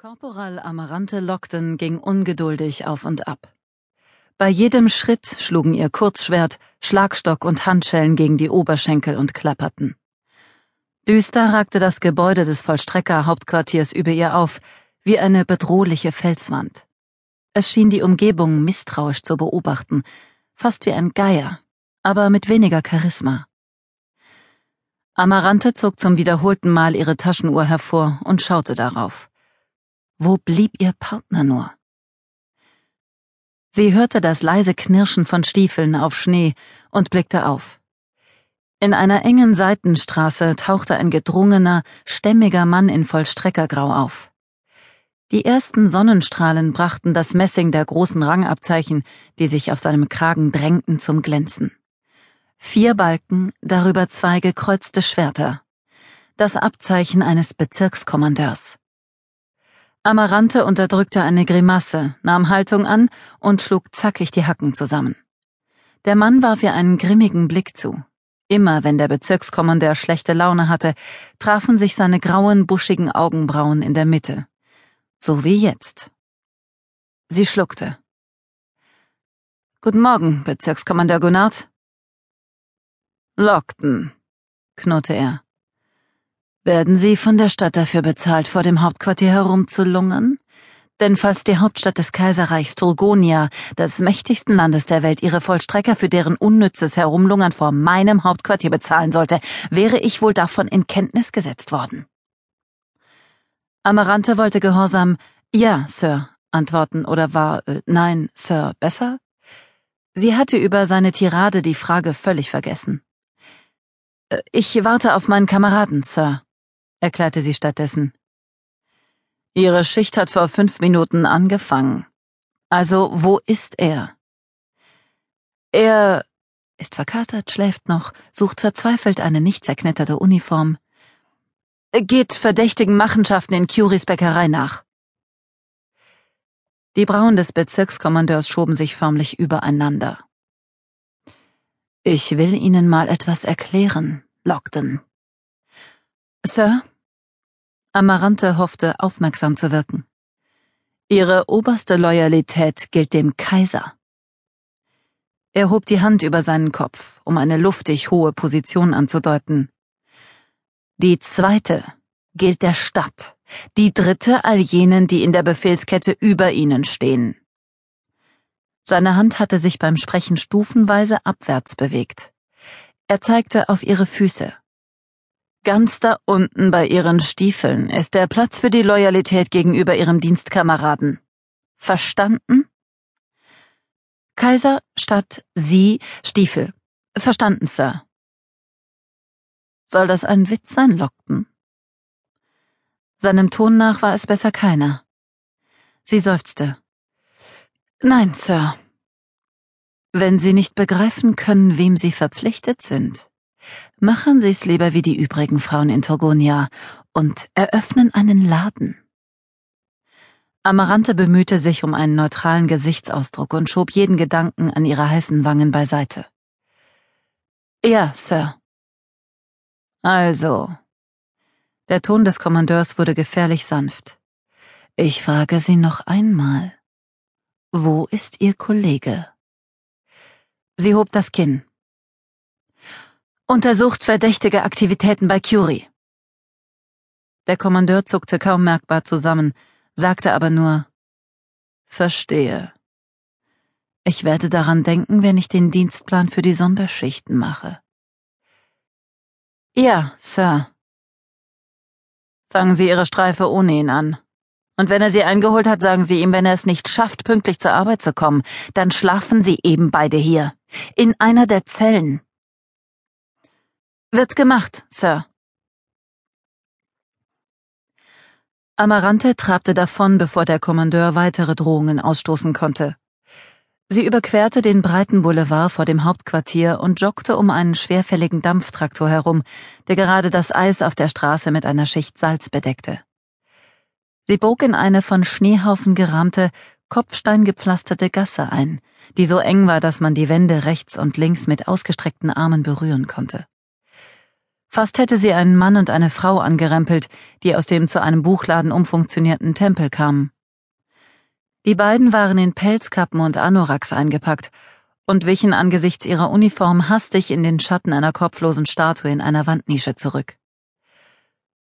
Korporal Amarante Lockton ging ungeduldig auf und ab. Bei jedem Schritt schlugen ihr Kurzschwert, Schlagstock und Handschellen gegen die Oberschenkel und klapperten. Düster ragte das Gebäude des Vollstrecker-Hauptquartiers über ihr auf, wie eine bedrohliche Felswand. Es schien die Umgebung misstrauisch zu beobachten, fast wie ein Geier, aber mit weniger Charisma. Amarante zog zum wiederholten Mal ihre Taschenuhr hervor und schaute darauf. Wo blieb ihr Partner nur? Sie hörte das leise Knirschen von Stiefeln auf Schnee und blickte auf. In einer engen Seitenstraße tauchte ein gedrungener, stämmiger Mann in Vollstreckergrau auf. Die ersten Sonnenstrahlen brachten das Messing der großen Rangabzeichen, die sich auf seinem Kragen drängten, zum Glänzen. Vier Balken, darüber zwei gekreuzte Schwerter. Das Abzeichen eines Bezirkskommandeurs. Amarante unterdrückte eine Grimasse, nahm Haltung an und schlug zackig die Hacken zusammen. Der Mann warf ihr einen grimmigen Blick zu. Immer wenn der Bezirkskommandeur schlechte Laune hatte, trafen sich seine grauen, buschigen Augenbrauen in der Mitte. So wie jetzt. Sie schluckte. Guten Morgen, Bezirkskommandeur Gunnard. Lockton, knurrte er. Werden Sie von der Stadt dafür bezahlt, vor dem Hauptquartier herumzulungern? Denn falls die Hauptstadt des Kaiserreichs Turgonia, des mächtigsten Landes der Welt, ihre Vollstrecker für deren unnützes Herumlungern vor meinem Hauptquartier bezahlen sollte, wäre ich wohl davon in Kenntnis gesetzt worden. Amarante wollte gehorsam Ja, Sir, antworten oder war äh, Nein, Sir, besser? Sie hatte über seine Tirade die Frage völlig vergessen. Äh, ich warte auf meinen Kameraden, Sir erklärte sie stattdessen. Ihre Schicht hat vor fünf Minuten angefangen. Also, wo ist er? Er ist verkatert, schläft noch, sucht verzweifelt eine nicht zerknitterte Uniform. Geht verdächtigen Machenschaften in Curies Bäckerei nach. Die Brauen des Bezirkskommandeurs schoben sich förmlich übereinander. Ich will Ihnen mal etwas erklären, Lockton. Sir? Amarante hoffte, aufmerksam zu wirken. Ihre oberste Loyalität gilt dem Kaiser. Er hob die Hand über seinen Kopf, um eine luftig hohe Position anzudeuten. Die zweite gilt der Stadt, die dritte all jenen, die in der Befehlskette über ihnen stehen. Seine Hand hatte sich beim Sprechen stufenweise abwärts bewegt. Er zeigte auf ihre Füße. Ganz da unten bei Ihren Stiefeln ist der Platz für die Loyalität gegenüber Ihrem Dienstkameraden. Verstanden? Kaiser statt Sie Stiefel. Verstanden, Sir. Soll das ein Witz sein, Lockton? Seinem Ton nach war es besser keiner. Sie seufzte. Nein, Sir. Wenn Sie nicht begreifen können, wem Sie verpflichtet sind, Machen Sie's lieber wie die übrigen Frauen in Turgonia und eröffnen einen Laden. Amarante bemühte sich um einen neutralen Gesichtsausdruck und schob jeden Gedanken an ihre heißen Wangen beiseite. Ja, Sir. Also. Der Ton des Kommandeurs wurde gefährlich sanft. Ich frage Sie noch einmal. Wo ist Ihr Kollege? Sie hob das Kinn. Untersucht verdächtige Aktivitäten bei Curie. Der Kommandeur zuckte kaum merkbar zusammen, sagte aber nur Verstehe. Ich werde daran denken, wenn ich den Dienstplan für die Sonderschichten mache. Ja, Sir. Fangen Sie Ihre Streife ohne ihn an. Und wenn er Sie eingeholt hat, sagen Sie ihm, wenn er es nicht schafft, pünktlich zur Arbeit zu kommen, dann schlafen Sie eben beide hier. In einer der Zellen. Wird gemacht, Sir. Amarante trabte davon, bevor der Kommandeur weitere Drohungen ausstoßen konnte. Sie überquerte den breiten Boulevard vor dem Hauptquartier und joggte um einen schwerfälligen Dampftraktor herum, der gerade das Eis auf der Straße mit einer Schicht Salz bedeckte. Sie bog in eine von Schneehaufen gerahmte, kopfsteingepflasterte Gasse ein, die so eng war, dass man die Wände rechts und links mit ausgestreckten Armen berühren konnte. Fast hätte sie einen Mann und eine Frau angerempelt, die aus dem zu einem Buchladen umfunktionierten Tempel kamen. Die beiden waren in Pelzkappen und Anoraks eingepackt und wichen angesichts ihrer Uniform hastig in den Schatten einer kopflosen Statue in einer Wandnische zurück.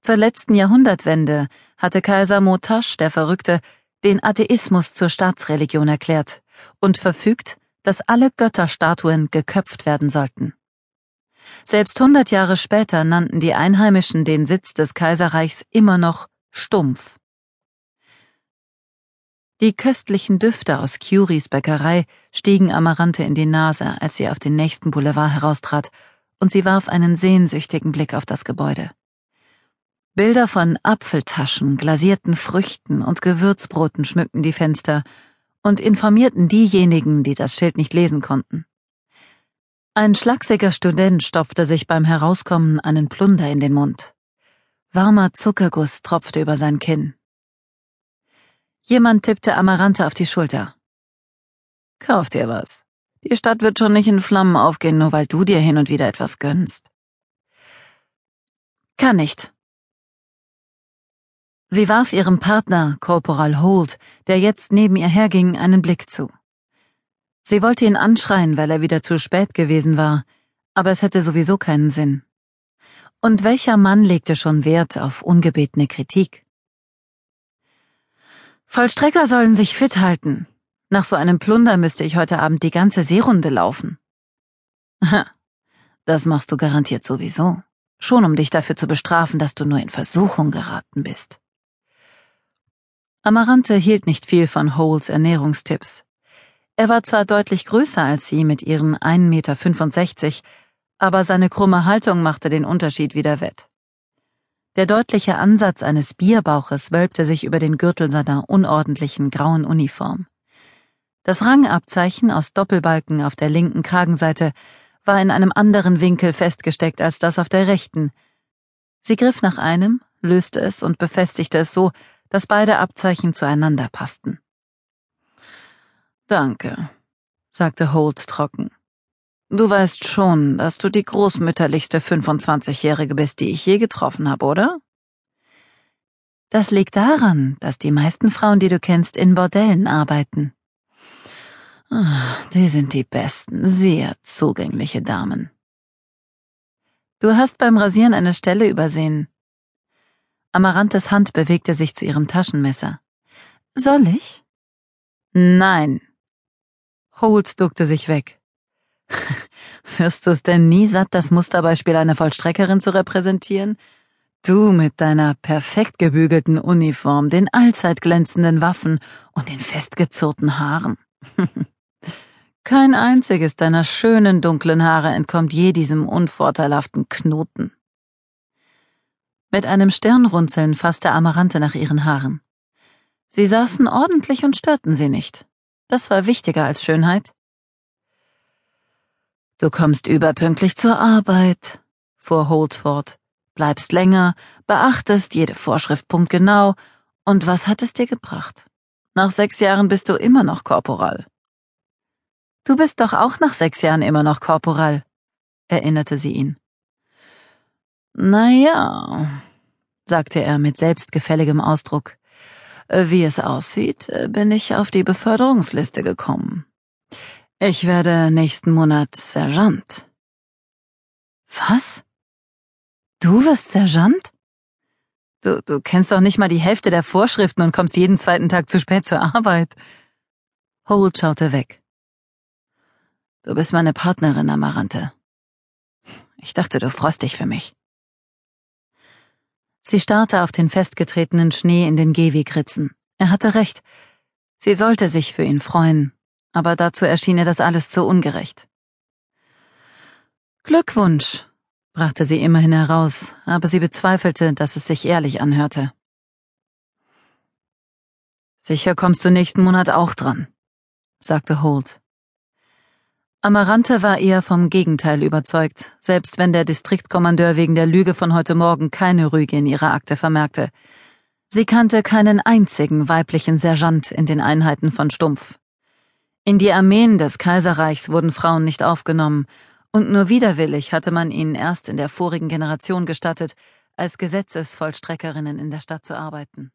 Zur letzten Jahrhundertwende hatte Kaiser Motasch, der Verrückte, den Atheismus zur Staatsreligion erklärt und verfügt, dass alle Götterstatuen geköpft werden sollten. Selbst hundert Jahre später nannten die Einheimischen den Sitz des Kaiserreichs immer noch Stumpf. Die köstlichen Düfte aus Curies Bäckerei stiegen Amarante in die Nase, als sie auf den nächsten Boulevard heraustrat, und sie warf einen sehnsüchtigen Blick auf das Gebäude. Bilder von Apfeltaschen, glasierten Früchten und Gewürzbroten schmückten die Fenster und informierten diejenigen, die das Schild nicht lesen konnten. Ein schlachsiger Student stopfte sich beim Herauskommen einen Plunder in den Mund. Warmer Zuckerguss tropfte über sein Kinn. Jemand tippte Amarante auf die Schulter. Kauf dir was. Die Stadt wird schon nicht in Flammen aufgehen, nur weil du dir hin und wieder etwas gönnst. Kann nicht. Sie warf ihrem Partner, Corporal Holt, der jetzt neben ihr herging, einen Blick zu. Sie wollte ihn anschreien, weil er wieder zu spät gewesen war, aber es hätte sowieso keinen Sinn. Und welcher Mann legte schon Wert auf ungebetene Kritik? Vollstrecker sollen sich fit halten. Nach so einem Plunder müsste ich heute Abend die ganze Seerunde laufen. Das machst du garantiert sowieso. Schon um dich dafür zu bestrafen, dass du nur in Versuchung geraten bist. Amarante hielt nicht viel von Holes Ernährungstipps. Er war zwar deutlich größer als sie mit ihren 1,65 Meter, aber seine krumme Haltung machte den Unterschied wieder wett. Der deutliche Ansatz eines Bierbauches wölbte sich über den Gürtel seiner unordentlichen grauen Uniform. Das Rangabzeichen aus Doppelbalken auf der linken Kragenseite war in einem anderen Winkel festgesteckt als das auf der rechten. Sie griff nach einem, löste es und befestigte es so, dass beide Abzeichen zueinander passten. Danke, sagte Holt trocken. Du weißt schon, dass du die großmütterlichste 25-Jährige bist, die ich je getroffen habe, oder? Das liegt daran, dass die meisten Frauen, die du kennst, in Bordellen arbeiten. Ah, die sind die besten, sehr zugängliche Damen. Du hast beim Rasieren eine Stelle übersehen. Amarantes Hand bewegte sich zu ihrem Taschenmesser. Soll ich? Nein, Holt duckte sich weg. Wirst du's denn nie satt, das Musterbeispiel einer Vollstreckerin zu repräsentieren? Du mit deiner perfekt gebügelten Uniform, den allzeit glänzenden Waffen und den festgezurrten Haaren. Kein einziges deiner schönen dunklen Haare entkommt je diesem unvorteilhaften Knoten. Mit einem Stirnrunzeln fasste Amarante nach ihren Haaren. Sie saßen ordentlich und störten sie nicht. Das war wichtiger als Schönheit. Du kommst überpünktlich zur Arbeit, fuhr Holt fort, bleibst länger, beachtest jede Vorschrift punktgenau, und was hat es dir gebracht? Nach sechs Jahren bist du immer noch Korporal. Du bist doch auch nach sechs Jahren immer noch Korporal, erinnerte sie ihn. Na ja, sagte er mit selbstgefälligem Ausdruck. Wie es aussieht, bin ich auf die Beförderungsliste gekommen. Ich werde nächsten Monat Sergeant. Was? Du wirst Sergeant? Du, du kennst doch nicht mal die Hälfte der Vorschriften und kommst jeden zweiten Tag zu spät zur Arbeit. Holt schaute weg. Du bist meine Partnerin, Amarante. Ich dachte, du freust dich für mich. Sie starrte auf den festgetretenen Schnee in den Gehwegritzen. Er hatte recht. Sie sollte sich für ihn freuen, aber dazu erschien ihr das alles zu ungerecht. Glückwunsch, brachte sie immerhin heraus, aber sie bezweifelte, dass es sich ehrlich anhörte. Sicher kommst du nächsten Monat auch dran, sagte Holt. Amarante war eher vom Gegenteil überzeugt, selbst wenn der Distriktkommandeur wegen der Lüge von heute Morgen keine Rüge in ihrer Akte vermerkte. Sie kannte keinen einzigen weiblichen Sergeant in den Einheiten von Stumpf. In die Armeen des Kaiserreichs wurden Frauen nicht aufgenommen, Und nur widerwillig hatte man ihnen erst in der vorigen Generation gestattet, als Gesetzesvollstreckerinnen in der Stadt zu arbeiten.